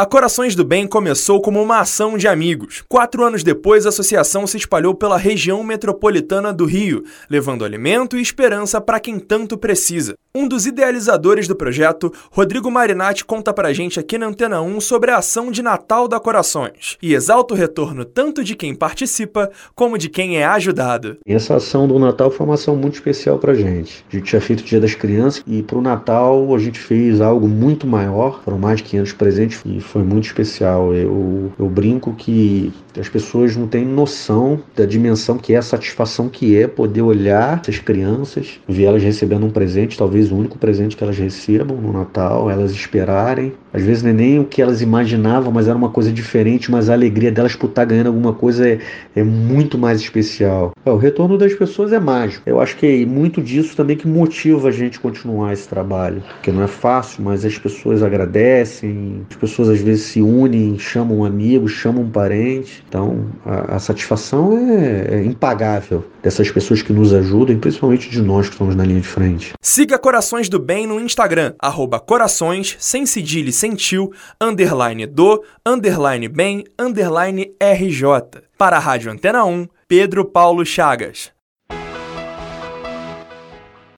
A Corações do Bem começou como uma ação de amigos. Quatro anos depois, a associação se espalhou pela região metropolitana do Rio, levando alimento e esperança para quem tanto precisa. Um dos idealizadores do projeto, Rodrigo Marinatti, conta pra gente aqui na Antena 1 sobre a ação de Natal da Corações e exalta o retorno tanto de quem participa como de quem é ajudado. Essa ação do Natal foi uma ação muito especial pra gente. A gente tinha feito o Dia das Crianças e pro Natal a gente fez algo muito maior, foram mais de 500 presentes e foi muito especial. Eu, eu brinco que as pessoas não têm noção da dimensão que é a satisfação que é poder olhar essas crianças, ver elas recebendo um presente, talvez o único presente que elas recebam no Natal, elas esperarem. Às vezes não é nem o que elas imaginavam, mas era uma coisa diferente, mas a alegria delas por estar ganhando alguma coisa é, é muito mais especial. É, o retorno das pessoas é mágico. Eu acho que é muito disso também que motiva a gente continuar esse trabalho, porque não é fácil, mas as pessoas agradecem, as pessoas às vezes se unem, chamam amigos, chamam parentes. Então a, a satisfação é, é impagável dessas pessoas que nos ajudam e principalmente de nós que estamos na linha de frente. Siga Corações do Bem no Instagram, arroba corações, sem cedilha e sentiu, underline do, underline bem, underline RJ. Para a Rádio Antena 1, Pedro Paulo Chagas.